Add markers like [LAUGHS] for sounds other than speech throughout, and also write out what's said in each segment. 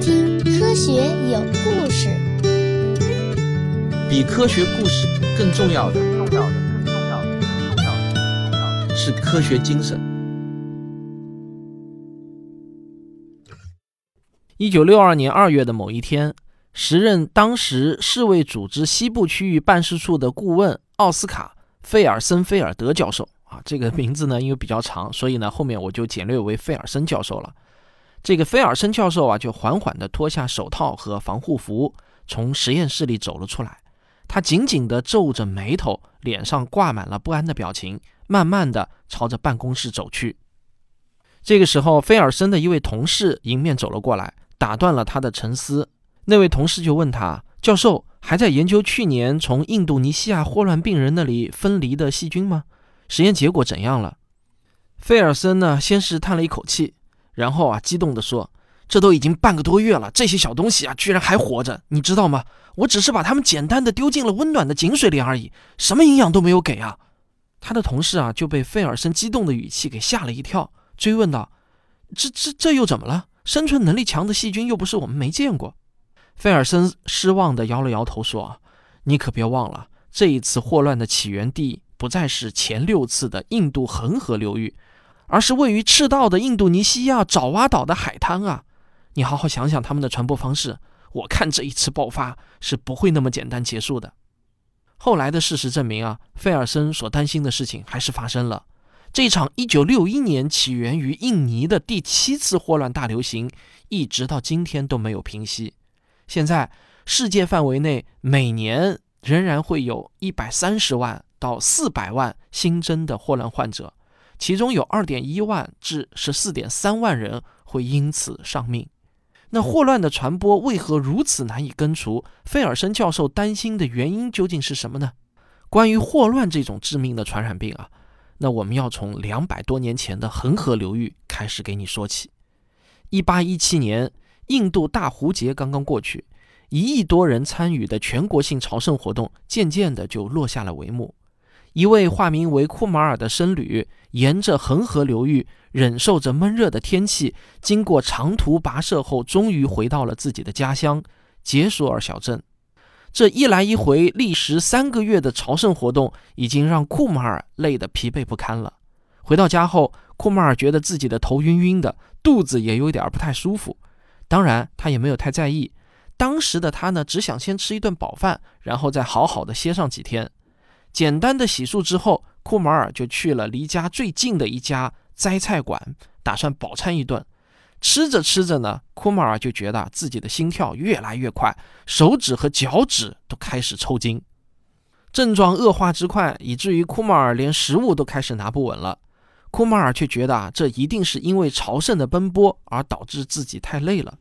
听《科学有故事》。比科学故事更重要的，更重要的，更重要的，更重要的是科学精神。一九六二年二月的某一天，时任当时世卫组织西部区域办事处的顾问奥斯卡·费尔森菲尔德教授啊，这个名字呢因为比较长，所以呢后面我就简略为费尔森教授了。这个菲尔森教授啊，就缓缓地脱下手套和防护服，从实验室里走了出来。他紧紧地皱着眉头，脸上挂满了不安的表情，慢慢地朝着办公室走去。这个时候，菲尔森的一位同事迎面走了过来，打断了他的沉思。那位同事就问他：“教授还在研究去年从印度尼西亚霍乱病人那里分离的细菌吗？实验结果怎样了？”菲尔森呢，先是叹了一口气。然后啊，激动地说：“这都已经半个多月了，这些小东西啊，居然还活着，你知道吗？我只是把它们简单的丢进了温暖的井水里而已，什么营养都没有给啊！” [LAUGHS] 他的同事啊，就被费尔森激动的语气给吓了一跳，追问道：“这、这、这又怎么了？生存能力强的细菌又不是我们没见过。”费尔森失望地摇了摇头说：“你可别忘了，这一次霍乱的起源地不再是前六次的印度恒河流域。”而是位于赤道的印度尼西亚爪哇岛的海滩啊！你好好想想他们的传播方式，我看这一次爆发是不会那么简单结束的。后来的事实证明啊，费尔森所担心的事情还是发生了。这场1961年起源于印尼的第七次霍乱大流行，一直到今天都没有平息。现在世界范围内每年仍然会有一百三十万到四百万新增的霍乱患者。其中有二点一万至十四点三万人会因此丧命。那霍乱的传播为何如此难以根除？费尔森教授担心的原因究竟是什么呢？关于霍乱这种致命的传染病啊，那我们要从两百多年前的恒河流域开始给你说起。一八一七年，印度大壶节刚刚过去，一亿多人参与的全国性朝圣活动渐渐的就落下了帷幕。一位化名为库马尔的僧侣，沿着恒河流域，忍受着闷热的天气，经过长途跋涉后，终于回到了自己的家乡杰索尔小镇。这一来一回，历时三个月的朝圣活动，已经让库马尔累得疲惫不堪了。回到家后，库马尔觉得自己的头晕晕的，肚子也有点不太舒服。当然，他也没有太在意。当时的他呢，只想先吃一顿饱饭，然后再好好的歇上几天。简单的洗漱之后，库马尔就去了离家最近的一家斋菜馆，打算饱餐一顿。吃着吃着呢，库马尔就觉得自己的心跳越来越快，手指和脚趾都开始抽筋。症状恶化之快，以至于库马尔连食物都开始拿不稳了。库马尔却觉得啊，这一定是因为朝圣的奔波而导致自己太累了。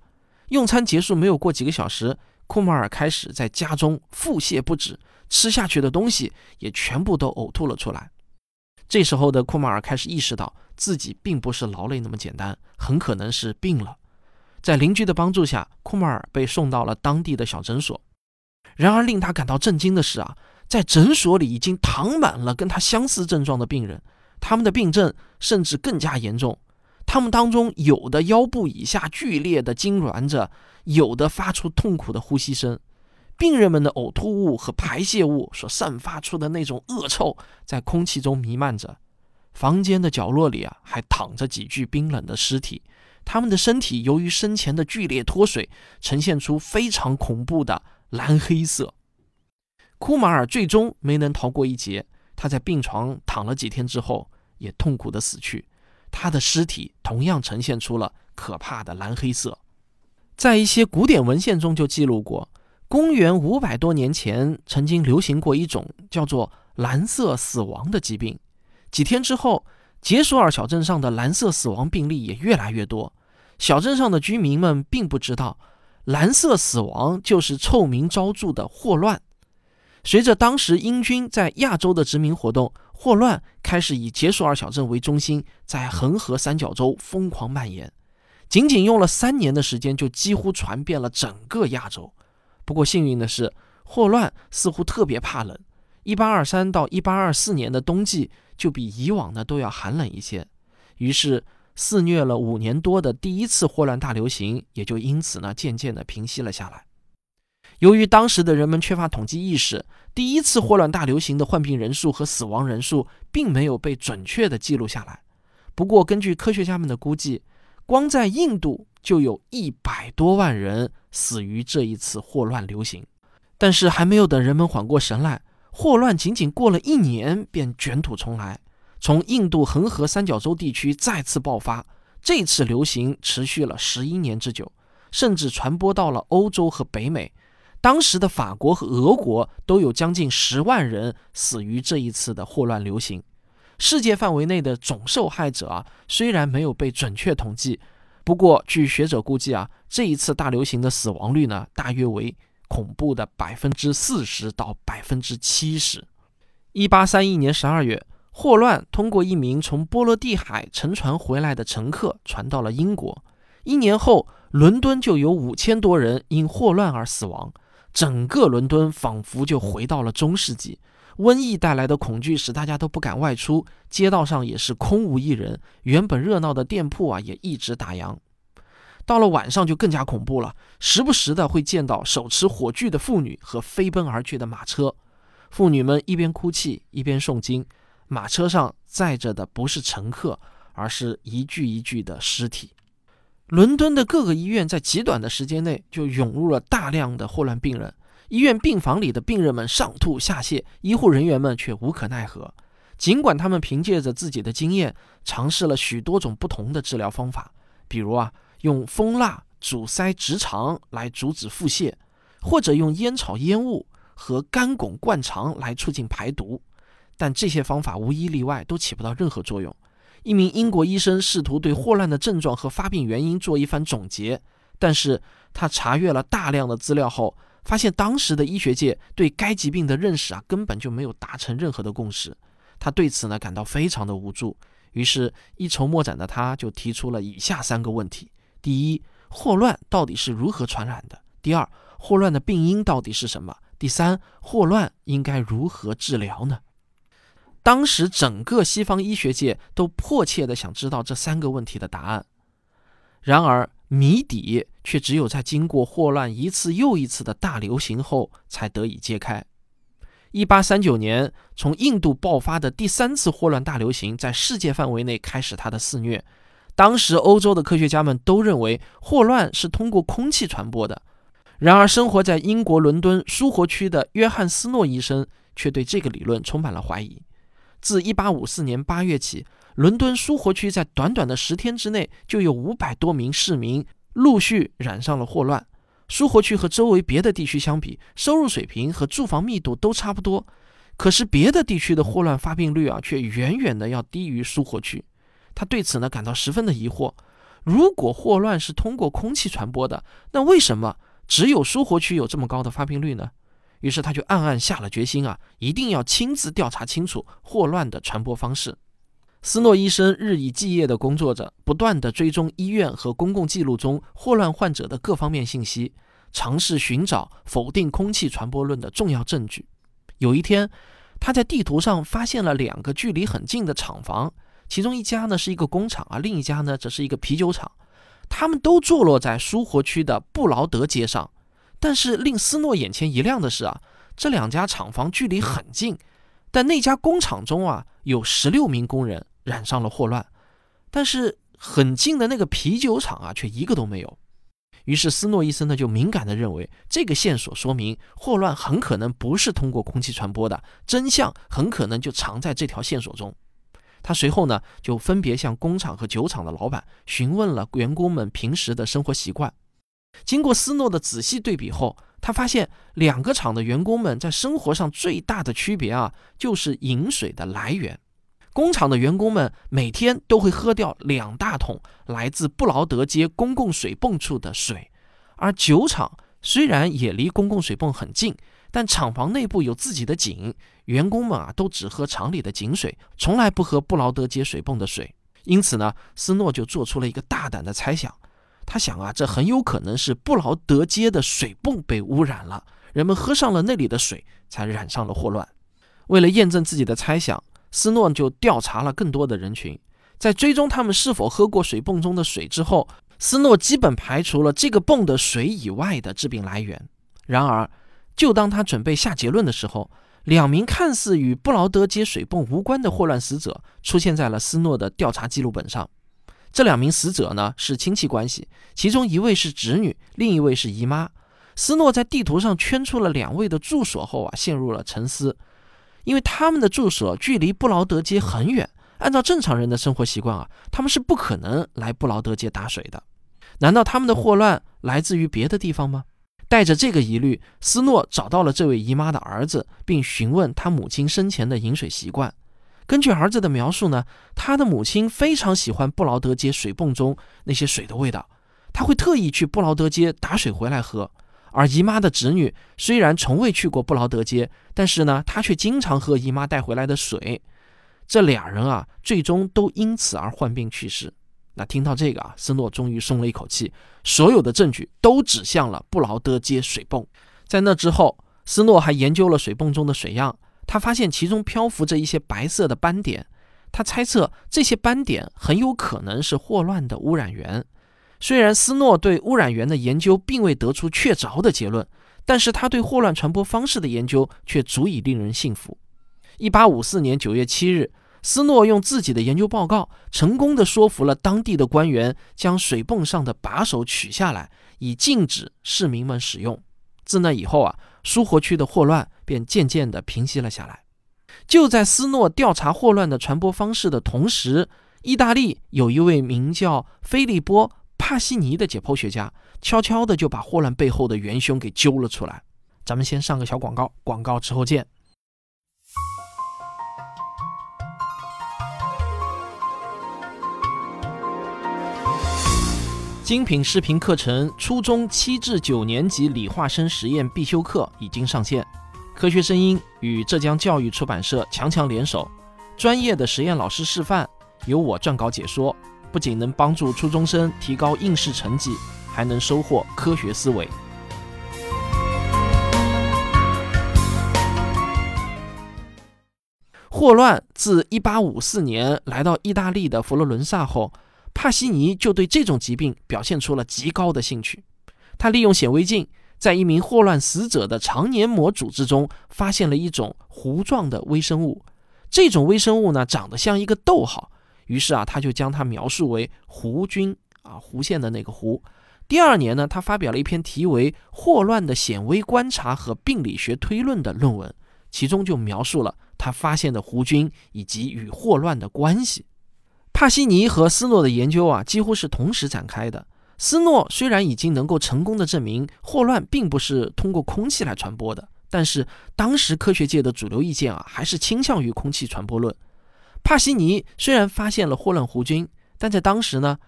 用餐结束没有过几个小时，库马尔开始在家中腹泻不止。吃下去的东西也全部都呕吐了出来。这时候的库马尔开始意识到自己并不是劳累那么简单，很可能是病了。在邻居的帮助下，库马尔被送到了当地的小诊所。然而，令他感到震惊的是啊，在诊所里已经躺满了跟他相似症状的病人，他们的病症甚至更加严重。他们当中有的腰部以下剧烈的痉挛着，有的发出痛苦的呼吸声。病人们的呕吐物和排泄物所散发出的那种恶臭，在空气中弥漫着。房间的角落里啊，还躺着几具冰冷的尸体，他们的身体由于生前的剧烈脱水，呈现出非常恐怖的蓝黑色。库马尔最终没能逃过一劫，他在病床躺了几天之后，也痛苦的死去。他的尸体同样呈现出了可怕的蓝黑色。在一些古典文献中就记录过。公元五百多年前，曾经流行过一种叫做“蓝色死亡”的疾病。几天之后，杰索尔小镇上的蓝色死亡病例也越来越多。小镇上的居民们并不知道，蓝色死亡就是臭名昭著的霍乱。随着当时英军在亚洲的殖民活动，霍乱开始以杰索尔小镇为中心，在恒河三角洲疯狂蔓延。仅仅用了三年的时间，就几乎传遍了整个亚洲。不过幸运的是，霍乱似乎特别怕冷。一八二三到一八二四年的冬季就比以往呢都要寒冷一些。于是肆虐了五年多的第一次霍乱大流行也就因此呢渐渐的平息了下来。由于当时的人们缺乏统计意识，第一次霍乱大流行的患病人数和死亡人数并没有被准确的记录下来。不过，根据科学家们的估计，光在印度就有一百多万人死于这一次霍乱流行。但是，还没有等人们缓过神来，霍乱仅仅过了一年便卷土重来，从印度恒河三角洲地区再次爆发。这次流行持续了十一年之久，甚至传播到了欧洲和北美。当时的法国和俄国都有将近十万人死于这一次的霍乱流行。世界范围内的总受害者啊，虽然没有被准确统计，不过据学者估计啊，这一次大流行的死亡率呢，大约为恐怖的百分之四十到百分之七十。一八三一年十二月，霍乱通过一名从波罗的海乘船回来的乘客传到了英国。一年后，伦敦就有五千多人因霍乱而死亡。整个伦敦仿佛就回到了中世纪，瘟疫带来的恐惧使大家都不敢外出，街道上也是空无一人，原本热闹的店铺啊也一直打烊。到了晚上就更加恐怖了，时不时的会见到手持火炬的妇女和飞奔而去的马车，妇女们一边哭泣一边诵经，马车上载着的不是乘客，而是一具一具的尸体。伦敦的各个医院在极短的时间内就涌入了大量的霍乱病人，医院病房里的病人们上吐下泻，医护人员们却无可奈何。尽管他们凭借着自己的经验，尝试了许多种不同的治疗方法，比如啊，用蜂蜡阻塞直肠来阻止腹泻，或者用烟草烟雾和干汞灌肠来促进排毒，但这些方法无一例外都起不到任何作用。一名英国医生试图对霍乱的症状和发病原因做一番总结，但是他查阅了大量的资料后，发现当时的医学界对该疾病的认识啊根本就没有达成任何的共识。他对此呢感到非常的无助，于是，一筹莫展的他就提出了以下三个问题：第一，霍乱到底是如何传染的？第二，霍乱的病因到底是什么？第三，霍乱应该如何治疗呢？当时，整个西方医学界都迫切地想知道这三个问题的答案。然而，谜底却只有在经过霍乱一次又一次的大流行后才得以揭开。1839年，从印度爆发的第三次霍乱大流行在世界范围内开始它的肆虐。当时，欧洲的科学家们都认为霍乱是通过空气传播的。然而，生活在英国伦敦苏活区的约翰斯诺医生却对这个理论充满了怀疑。自1854年8月起，伦敦苏活区在短短的十天之内，就有五百多名市民陆续染上了霍乱。苏活区和周围别的地区相比，收入水平和住房密度都差不多，可是别的地区的霍乱发病率啊，却远远的要低于苏活区。他对此呢感到十分的疑惑：如果霍乱是通过空气传播的，那为什么只有苏活区有这么高的发病率呢？于是他就暗暗下了决心啊，一定要亲自调查清楚霍乱的传播方式。斯诺医生日以继夜地工作着，不断地追踪医院和公共记录中霍乱患者的各方面信息，尝试寻找否定空气传播论的重要证据。有一天，他在地图上发现了两个距离很近的厂房，其中一家呢是一个工厂，而另一家呢则是一个啤酒厂，他们都坐落在苏活区的布劳德街上。但是令斯诺眼前一亮的是啊，这两家厂房距离很近，但那家工厂中啊有十六名工人染上了霍乱，但是很近的那个啤酒厂啊却一个都没有。于是斯诺医生呢就敏感地认为，这个线索说明霍乱很可能不是通过空气传播的，真相很可能就藏在这条线索中。他随后呢就分别向工厂和酒厂的老板询问了员工们平时的生活习惯。经过斯诺的仔细对比后，他发现两个厂的员工们在生活上最大的区别啊，就是饮水的来源。工厂的员工们每天都会喝掉两大桶来自布劳德街公共水泵处的水，而酒厂虽然也离公共水泵很近，但厂房内部有自己的井，员工们啊都只喝厂里的井水，从来不喝布劳德街水泵的水。因此呢，斯诺就做出了一个大胆的猜想。他想啊，这很有可能是布劳德街的水泵被污染了，人们喝上了那里的水，才染上了霍乱。为了验证自己的猜想，斯诺就调查了更多的人群。在追踪他们是否喝过水泵中的水之后，斯诺基本排除了这个泵的水以外的致病来源。然而，就当他准备下结论的时候，两名看似与布劳德街水泵无关的霍乱死者出现在了斯诺的调查记录本上。这两名死者呢是亲戚关系，其中一位是侄女，另一位是姨妈。斯诺在地图上圈出了两位的住所后啊，陷入了沉思，因为他们的住所距离布劳德街很远。按照正常人的生活习惯啊，他们是不可能来布劳德街打水的。难道他们的霍乱来自于别的地方吗？带着这个疑虑，斯诺找到了这位姨妈的儿子，并询问他母亲生前的饮水习惯。根据儿子的描述呢，他的母亲非常喜欢布劳德街水泵中那些水的味道，他会特意去布劳德街打水回来喝。而姨妈的侄女虽然从未去过布劳德街，但是呢，她却经常喝姨妈带回来的水。这俩人啊，最终都因此而患病去世。那听到这个啊，斯诺终于松了一口气。所有的证据都指向了布劳德街水泵。在那之后，斯诺还研究了水泵中的水样，他发现其中漂浮着一些白色的斑点。他猜测这些斑点很有可能是霍乱的污染源。虽然斯诺对污染源的研究并未得出确凿的结论，但是他对霍乱传播方式的研究却足以令人信服。一八五四年九月七日。斯诺用自己的研究报告，成功的说服了当地的官员，将水泵上的把手取下来，以禁止市民们使用。自那以后啊，苏活区的霍乱便渐渐地平息了下来。就在斯诺调查霍乱的传播方式的同时，意大利有一位名叫菲利波·帕西尼的解剖学家，悄悄地就把霍乱背后的元凶给揪了出来。咱们先上个小广告，广告之后见。精品视频课程初中七至九年级理化生实验必修课已经上线。科学声音与浙江教育出版社强强联手，专业的实验老师示范，由我撰稿解说，不仅能帮助初中生提高应试成绩，还能收获科学思维。霍乱自1854年来到意大利的佛罗伦萨后。帕西尼就对这种疾病表现出了极高的兴趣。他利用显微镜，在一名霍乱死者的肠黏膜组织中发现了一种糊状的微生物。这种微生物呢，长得像一个逗号。于是啊，他就将它描述为弧菌啊，弧线的那个弧。第二年呢，他发表了一篇题为《霍乱的显微观察和病理学推论》的论文，其中就描述了他发现的弧菌以及与霍乱的关系。帕西尼和斯诺的研究啊，几乎是同时展开的。斯诺虽然已经能够成功的证明霍乱并不是通过空气来传播的，但是当时科学界的主流意见啊，还是倾向于空气传播论。帕西尼虽然发现了霍乱弧菌，但在当时呢，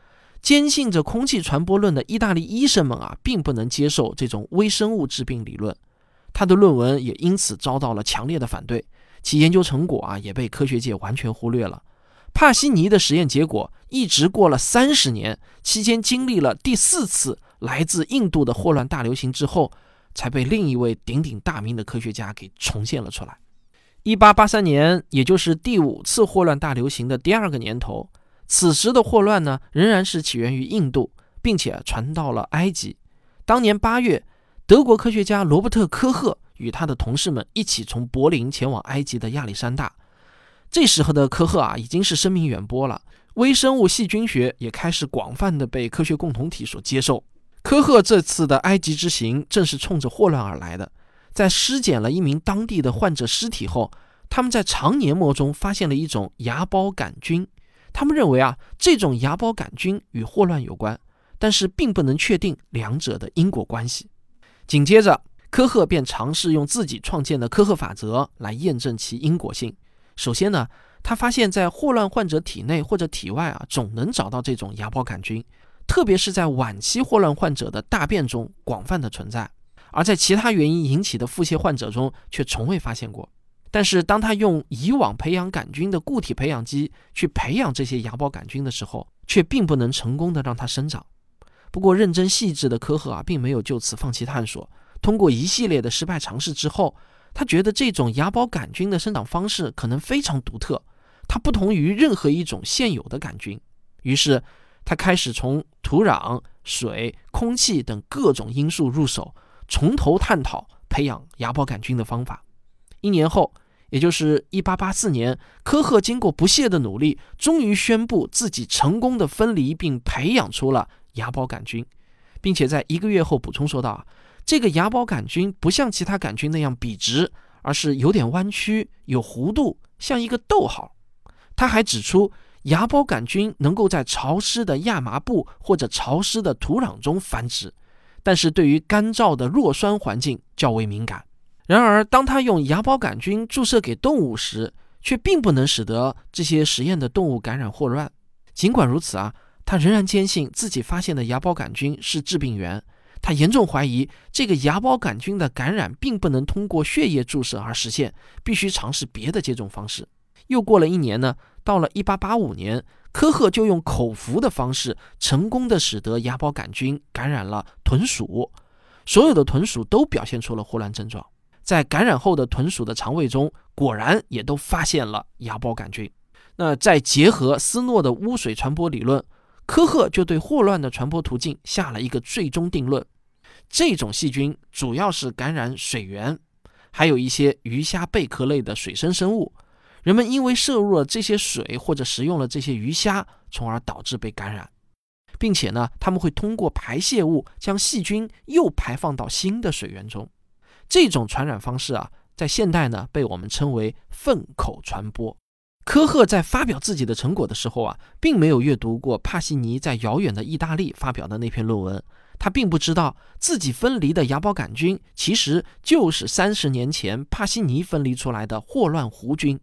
坚信着空气传播论的意大利医生们啊，并不能接受这种微生物致病理论。他的论文也因此遭到了强烈的反对，其研究成果啊，也被科学界完全忽略了。帕西尼的实验结果一直过了三十年，期间经历了第四次来自印度的霍乱大流行之后，才被另一位鼎鼎大名的科学家给重现了出来。一八八三年，也就是第五次霍乱大流行的第二个年头，此时的霍乱呢，仍然是起源于印度，并且传到了埃及。当年八月，德国科学家罗伯特·科赫与他的同事们一起从柏林前往埃及的亚历山大。这时候的科赫啊，已经是声名远播了，微生物细菌学也开始广泛的被科学共同体所接受。科赫这次的埃及之行正是冲着霍乱而来的。在尸检了一名当地的患者尸体后，他们在肠黏膜中发现了一种芽孢杆菌。他们认为啊，这种芽孢杆菌与霍乱有关，但是并不能确定两者的因果关系。紧接着，科赫便尝试用自己创建的科赫法则来验证其因果性。首先呢，他发现，在霍乱患者体内或者体外啊，总能找到这种芽孢杆菌，特别是在晚期霍乱患者的大便中广泛的存在，而在其他原因引起的腹泻患者中却从未发现过。但是，当他用以往培养杆菌的固体培养基去培养这些芽孢杆菌的时候，却并不能成功的让它生长。不过，认真细致的科赫啊，并没有就此放弃探索，通过一系列的失败尝试之后。他觉得这种芽孢杆菌的生长方式可能非常独特，它不同于任何一种现有的杆菌。于是，他开始从土壤、水、空气等各种因素入手，从头探讨培养芽孢杆菌的方法。一年后，也就是1884年，科赫经过不懈的努力，终于宣布自己成功的分离并培养出了芽孢杆菌，并且在一个月后补充说道：“啊这个芽孢杆菌不像其他杆菌那样笔直，而是有点弯曲、有弧度，像一个逗号。”他还指出。芽孢杆菌能够在潮湿的亚麻布或者潮湿的土壤中繁殖，但是对于干燥的弱酸环境较为敏感。然而，当他用芽孢杆菌注射给动物时，却并不能使得这些实验的动物感染霍乱。尽管如此啊，他仍然坚信自己发现的芽孢杆菌是致病源。他严重怀疑这个芽孢杆菌的感染并不能通过血液注射而实现，必须尝试别的接种方式。又过了一年呢？到了1885年，科赫就用口服的方式，成功的使得芽孢杆菌感染了豚鼠，所有的豚鼠都表现出了霍乱症状。在感染后的豚鼠的肠胃中，果然也都发现了芽孢杆菌。那再结合斯诺的污水传播理论，科赫就对霍乱的传播途径下了一个最终定论：这种细菌主要是感染水源，还有一些鱼虾贝壳类的水生生物。人们因为摄入了这些水或者食用了这些鱼虾，从而导致被感染，并且呢，他们会通过排泄物将细菌又排放到新的水源中。这种传染方式啊，在现代呢，被我们称为粪口传播。科赫在发表自己的成果的时候啊，并没有阅读过帕西尼在遥远的意大利发表的那篇论文，他并不知道自己分离的芽孢杆菌其实就是三十年前帕西尼分离出来的霍乱弧菌。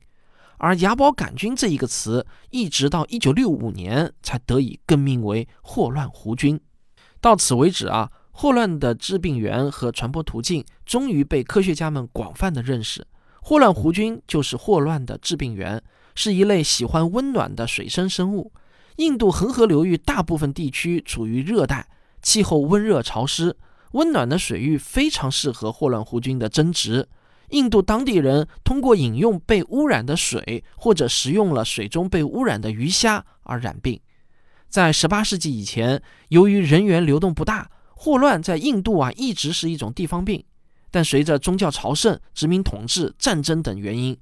而芽孢杆菌这一个词，一直到一九六五年才得以更名为霍乱弧菌。到此为止啊，霍乱的致病源和传播途径终于被科学家们广泛的认识。霍乱弧菌就是霍乱的致病源，是一类喜欢温暖的水生生物。印度恒河流域大部分地区处于热带，气候温热潮湿，温暖的水域非常适合霍乱弧菌的增殖。印度当地人通过饮用被污染的水，或者食用了水中被污染的鱼虾而染病。在18世纪以前，由于人员流动不大，霍乱在印度啊一直是一种地方病。但随着宗教朝圣、殖民统治、战争等原因，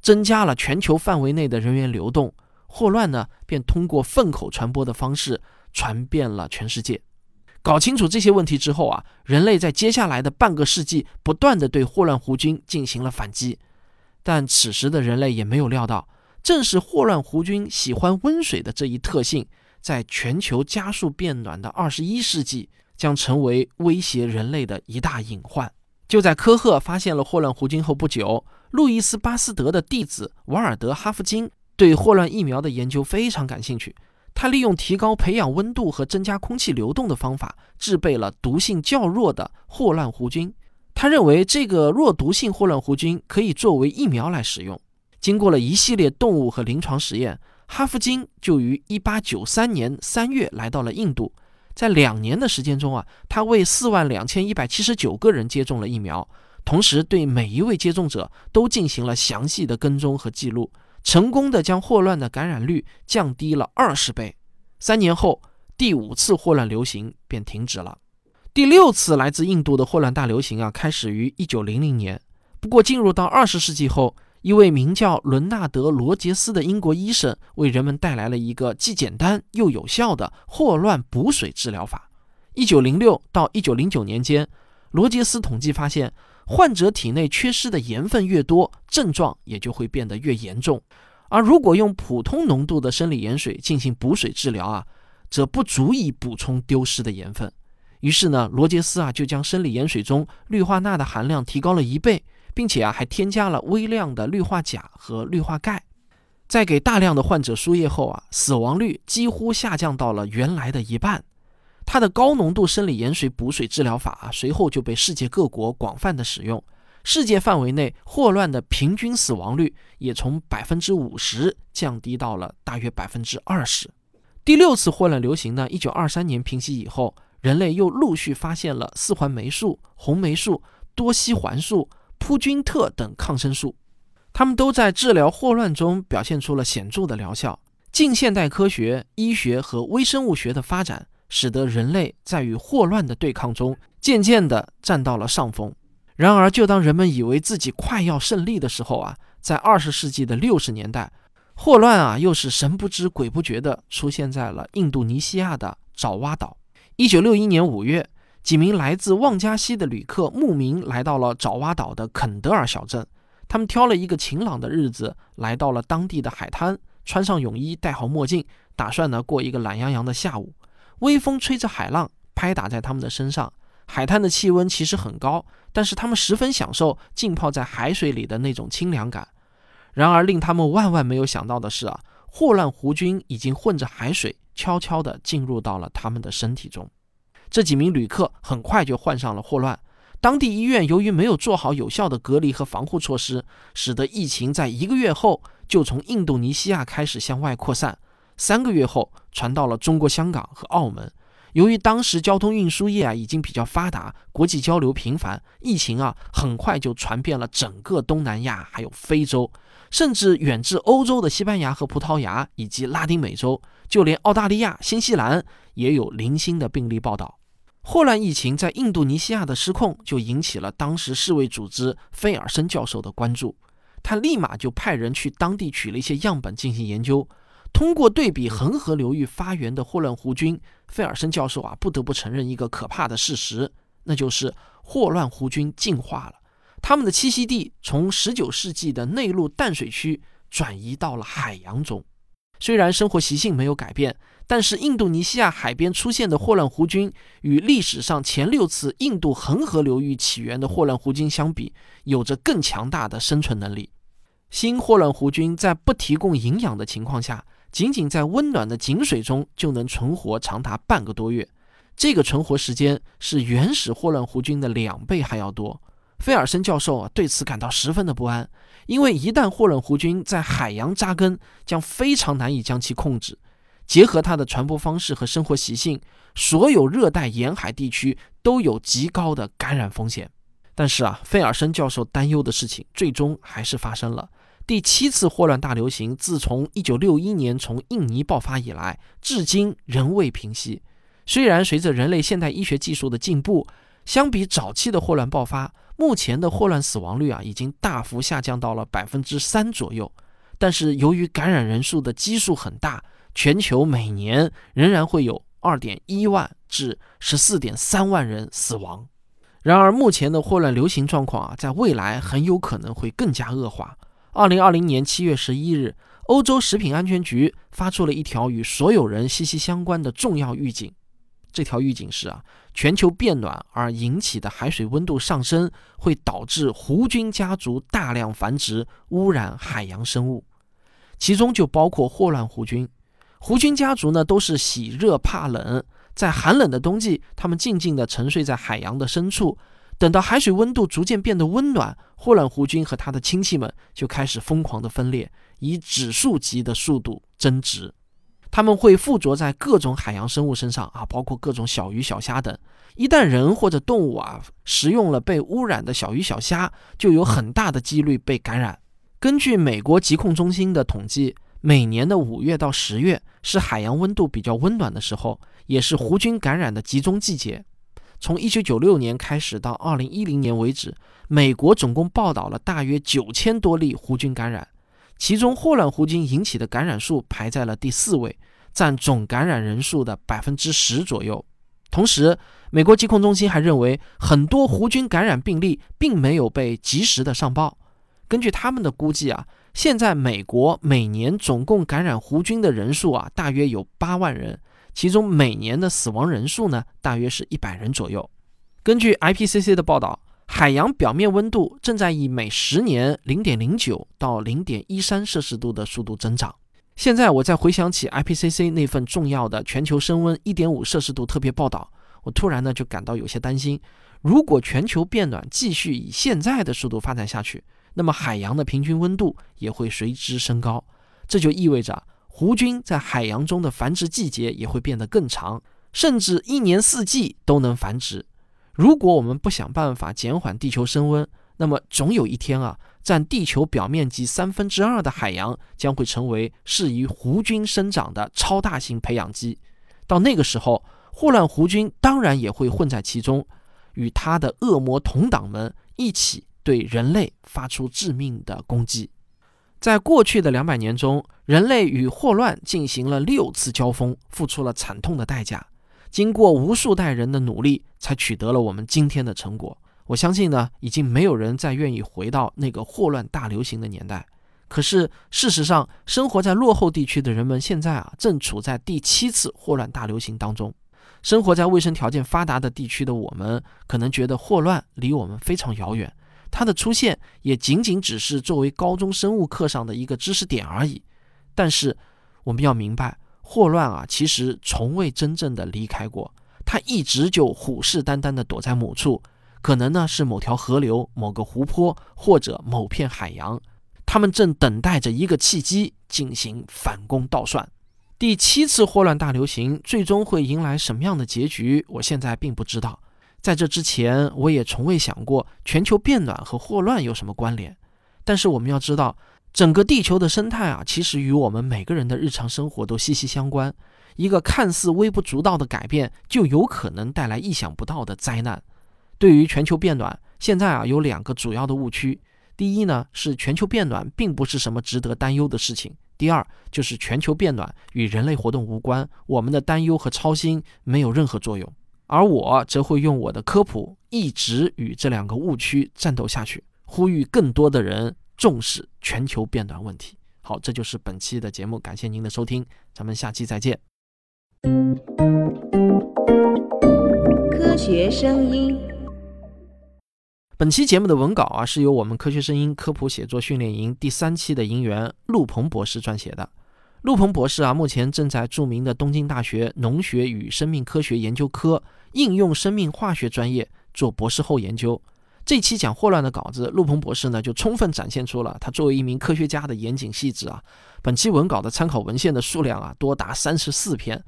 增加了全球范围内的人员流动，霍乱呢便通过粪口传播的方式传遍了全世界。搞清楚这些问题之后啊，人类在接下来的半个世纪不断的对霍乱弧菌进行了反击，但此时的人类也没有料到，正是霍乱弧菌喜欢温水的这一特性，在全球加速变暖的二十一世纪将成为威胁人类的一大隐患。就在科赫发现了霍乱弧菌后不久，路易斯巴斯德的弟子瓦尔德哈夫金对霍乱疫苗的研究非常感兴趣。他利用提高培养温度和增加空气流动的方法，制备了毒性较弱的霍乱弧菌。他认为这个弱毒性霍乱弧菌可以作为疫苗来使用。经过了一系列动物和临床实验，哈夫金就于1893年3月来到了印度。在两年的时间中啊，他为4万2179个人接种了疫苗，同时对每一位接种者都进行了详细的跟踪和记录。成功的将霍乱的感染率降低了二十倍。三年后，第五次霍乱流行便停止了。第六次来自印度的霍乱大流行啊，开始于一九零零年。不过，进入到二十世纪后，一位名叫伦纳德·罗杰斯的英国医生为人们带来了一个既简单又有效的霍乱补水治疗法。一九零六到一九零九年间，罗杰斯统计发现。患者体内缺失的盐分越多，症状也就会变得越严重。而如果用普通浓度的生理盐水进行补水治疗啊，则不足以补充丢失的盐分。于是呢，罗杰斯啊就将生理盐水中氯化钠的含量提高了一倍，并且啊还添加了微量的氯化钾和氯化钙。在给大量的患者输液后啊，死亡率几乎下降到了原来的一半。它的高浓度生理盐水补水治疗法啊，随后就被世界各国广泛的使用。世界范围内霍乱的平均死亡率也从百分之五十降低到了大约百分之二十。第六次霍乱流行呢，一九二三年平息以后，人类又陆续发现了四环霉素、红霉素、多西环素、扑菌特等抗生素。他们都在治疗霍乱中表现出了显著的疗效。近现代科学、医学和微生物学的发展，使得人类在与霍乱的对抗中渐渐地占到了上风。然而，就当人们以为自己快要胜利的时候啊，在二十世纪的六十年代，霍乱啊又是神不知鬼不觉地出现在了印度尼西亚的爪哇岛。一九六一年五月，几名来自旺加西的旅客慕名来到了爪哇岛的肯德尔小镇。他们挑了一个晴朗的日子，来到了当地的海滩。穿上泳衣，戴好墨镜，打算呢过一个懒洋洋的下午。微风吹着海浪拍打在他们的身上，海滩的气温其实很高，但是他们十分享受浸泡在海水里的那种清凉感。然而，令他们万万没有想到的是啊，霍乱弧菌已经混着海水，悄悄地进入到了他们的身体中。这几名旅客很快就患上了霍乱。当地医院由于没有做好有效的隔离和防护措施，使得疫情在一个月后就从印度尼西亚开始向外扩散，三个月后传到了中国香港和澳门。由于当时交通运输业啊已经比较发达，国际交流频繁，疫情啊很快就传遍了整个东南亚，还有非洲，甚至远至欧洲的西班牙和葡萄牙以及拉丁美洲，就连澳大利亚、新西兰也有零星的病例报道。霍乱疫情在印度尼西亚的失控，就引起了当时世卫组织菲尔森教授的关注。他立马就派人去当地取了一些样本进行研究。通过对比恒河流域发源的霍乱弧菌，费尔森教授啊不得不承认一个可怕的事实，那就是霍乱弧菌进化了。它们的栖息地从19世纪的内陆淡水区转移到了海洋中。虽然生活习性没有改变。但是，印度尼西亚海边出现的霍乱弧菌与历史上前六次印度恒河流域起源的霍乱弧菌相比，有着更强大的生存能力。新霍乱弧菌在不提供营养的情况下，仅仅在温暖的井水中就能存活长达半个多月。这个存活时间是原始霍乱弧菌的两倍还要多。菲尔森教授啊对此感到十分的不安，因为一旦霍乱弧菌在海洋扎根，将非常难以将其控制。结合它的传播方式和生活习性，所有热带沿海地区都有极高的感染风险。但是啊，费尔森教授担忧的事情最终还是发生了。第七次霍乱大流行自从1961年从印尼爆发以来，至今仍未平息。虽然随着人类现代医学技术的进步，相比早期的霍乱爆发，目前的霍乱死亡率啊已经大幅下降到了百分之三左右，但是由于感染人数的基数很大。全球每年仍然会有二点一万至十四点三万人死亡。然而，目前的霍乱流行状况啊，在未来很有可能会更加恶化。二零二零年七月十一日，欧洲食品安全局发出了一条与所有人息息相关的重要预警。这条预警是啊，全球变暖而引起的海水温度上升会导致弧菌家族大量繁殖，污染海洋生物，其中就包括霍乱弧菌。弧菌家族呢，都是喜热怕冷，在寒冷的冬季，它们静静地沉睡在海洋的深处。等到海水温度逐渐变得温暖，霍乱弧菌和它的亲戚们就开始疯狂的分裂，以指数级的速度增殖。它们会附着在各种海洋生物身上啊，包括各种小鱼小虾等。一旦人或者动物啊食用了被污染的小鱼小虾，就有很大的几率被感染。根据美国疾控中心的统计。每年的五月到十月是海洋温度比较温暖的时候，也是弧菌感染的集中季节。从一九九六年开始到二零一零年为止，美国总共报道了大约九千多例弧菌感染，其中霍乱弧菌引起的感染数排在了第四位，占总感染人数的百分之十左右。同时，美国疾控中心还认为，很多弧菌感染病例并没有被及时的上报。根据他们的估计啊。现在美国每年总共感染弧菌的人数啊，大约有八万人，其中每年的死亡人数呢，大约是一百人左右。根据 IPCC 的报道，海洋表面温度正在以每十年零点零九到零点一三摄氏度的速度增长。现在我再回想起 IPCC 那份重要的全球升温一点五摄氏度特别报道，我突然呢就感到有些担心。如果全球变暖继续以现在的速度发展下去，那么海洋的平均温度也会随之升高，这就意味着弧菌在海洋中的繁殖季节也会变得更长，甚至一年四季都能繁殖。如果我们不想办法减缓地球升温，那么总有一天啊，占地球表面积三分之二的海洋将会成为适宜弧菌生长的超大型培养基。到那个时候，霍乱弧菌当然也会混在其中，与它的恶魔同党们一起对人类发出致命的攻击。在过去的两百年中，人类与霍乱进行了六次交锋，付出了惨痛的代价。经过无数代人的努力，才取得了我们今天的成果。我相信呢，已经没有人再愿意回到那个霍乱大流行的年代。可是事实上，生活在落后地区的人们现在啊，正处在第七次霍乱大流行当中。生活在卫生条件发达的地区的我们，可能觉得霍乱离我们非常遥远，它的出现也仅仅只是作为高中生物课上的一个知识点而已。但是我们要明白，霍乱啊，其实从未真正的离开过，它一直就虎视眈眈地躲在某处。可能呢是某条河流、某个湖泊或者某片海洋，他们正等待着一个契机进行反攻倒算。第七次霍乱大流行最终会迎来什么样的结局？我现在并不知道。在这之前，我也从未想过全球变暖和霍乱有什么关联。但是我们要知道，整个地球的生态啊，其实与我们每个人的日常生活都息息相关。一个看似微不足道的改变，就有可能带来意想不到的灾难。对于全球变暖，现在啊有两个主要的误区。第一呢是全球变暖并不是什么值得担忧的事情。第二就是全球变暖与人类活动无关，我们的担忧和操心没有任何作用。而我则会用我的科普一直与这两个误区战斗下去，呼吁更多的人重视全球变暖问题。好，这就是本期的节目，感谢您的收听，咱们下期再见。科学声音。本期节目的文稿啊，是由我们科学声音科普写作训练营第三期的营员陆鹏博士撰写的。陆鹏博士啊，目前正在著名的东京大学农学与生命科学研究科应用生命化学专业做博士后研究。这期讲霍乱的稿子，陆鹏博士呢就充分展现出了他作为一名科学家的严谨细致啊。本期文稿的参考文献的数量啊，多达三十四篇，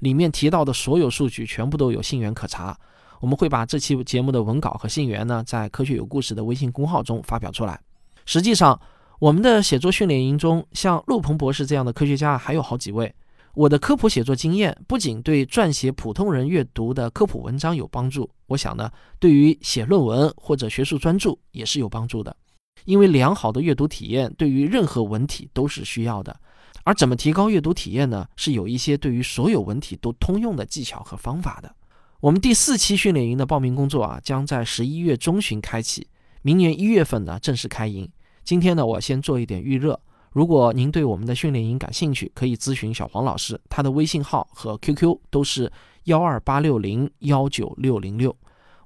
里面提到的所有数据全部都有信源可查。我们会把这期节目的文稿和信源呢，在科学有故事的微信公号中发表出来。实际上，我们的写作训练营中，像陆鹏博士这样的科学家还有好几位。我的科普写作经验不仅对撰写普通人阅读的科普文章有帮助，我想呢，对于写论文或者学术专著也是有帮助的。因为良好的阅读体验对于任何文体都是需要的。而怎么提高阅读体验呢？是有一些对于所有文体都通用的技巧和方法的。我们第四期训练营的报名工作啊，将在十一月中旬开启，明年一月份呢正式开营。今天呢，我先做一点预热。如果您对我们的训练营感兴趣，可以咨询小黄老师，他的微信号和 QQ 都是幺二八六零幺九六零六。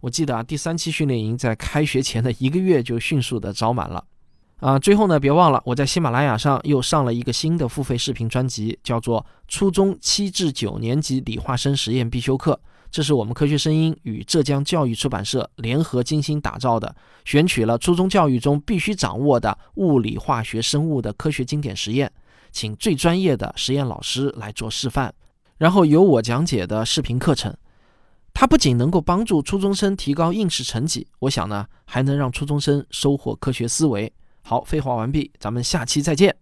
我记得啊，第三期训练营在开学前的一个月就迅速的招满了。啊，最后呢，别忘了我在喜马拉雅上又上了一个新的付费视频专辑，叫做《初中七至九年级理化生实验必修课》。这是我们科学声音与浙江教育出版社联合精心打造的，选取了初中教育中必须掌握的物理、化学、生物的科学经典实验，请最专业的实验老师来做示范，然后由我讲解的视频课程。它不仅能够帮助初中生提高应试成绩，我想呢，还能让初中生收获科学思维。好，废话完毕，咱们下期再见。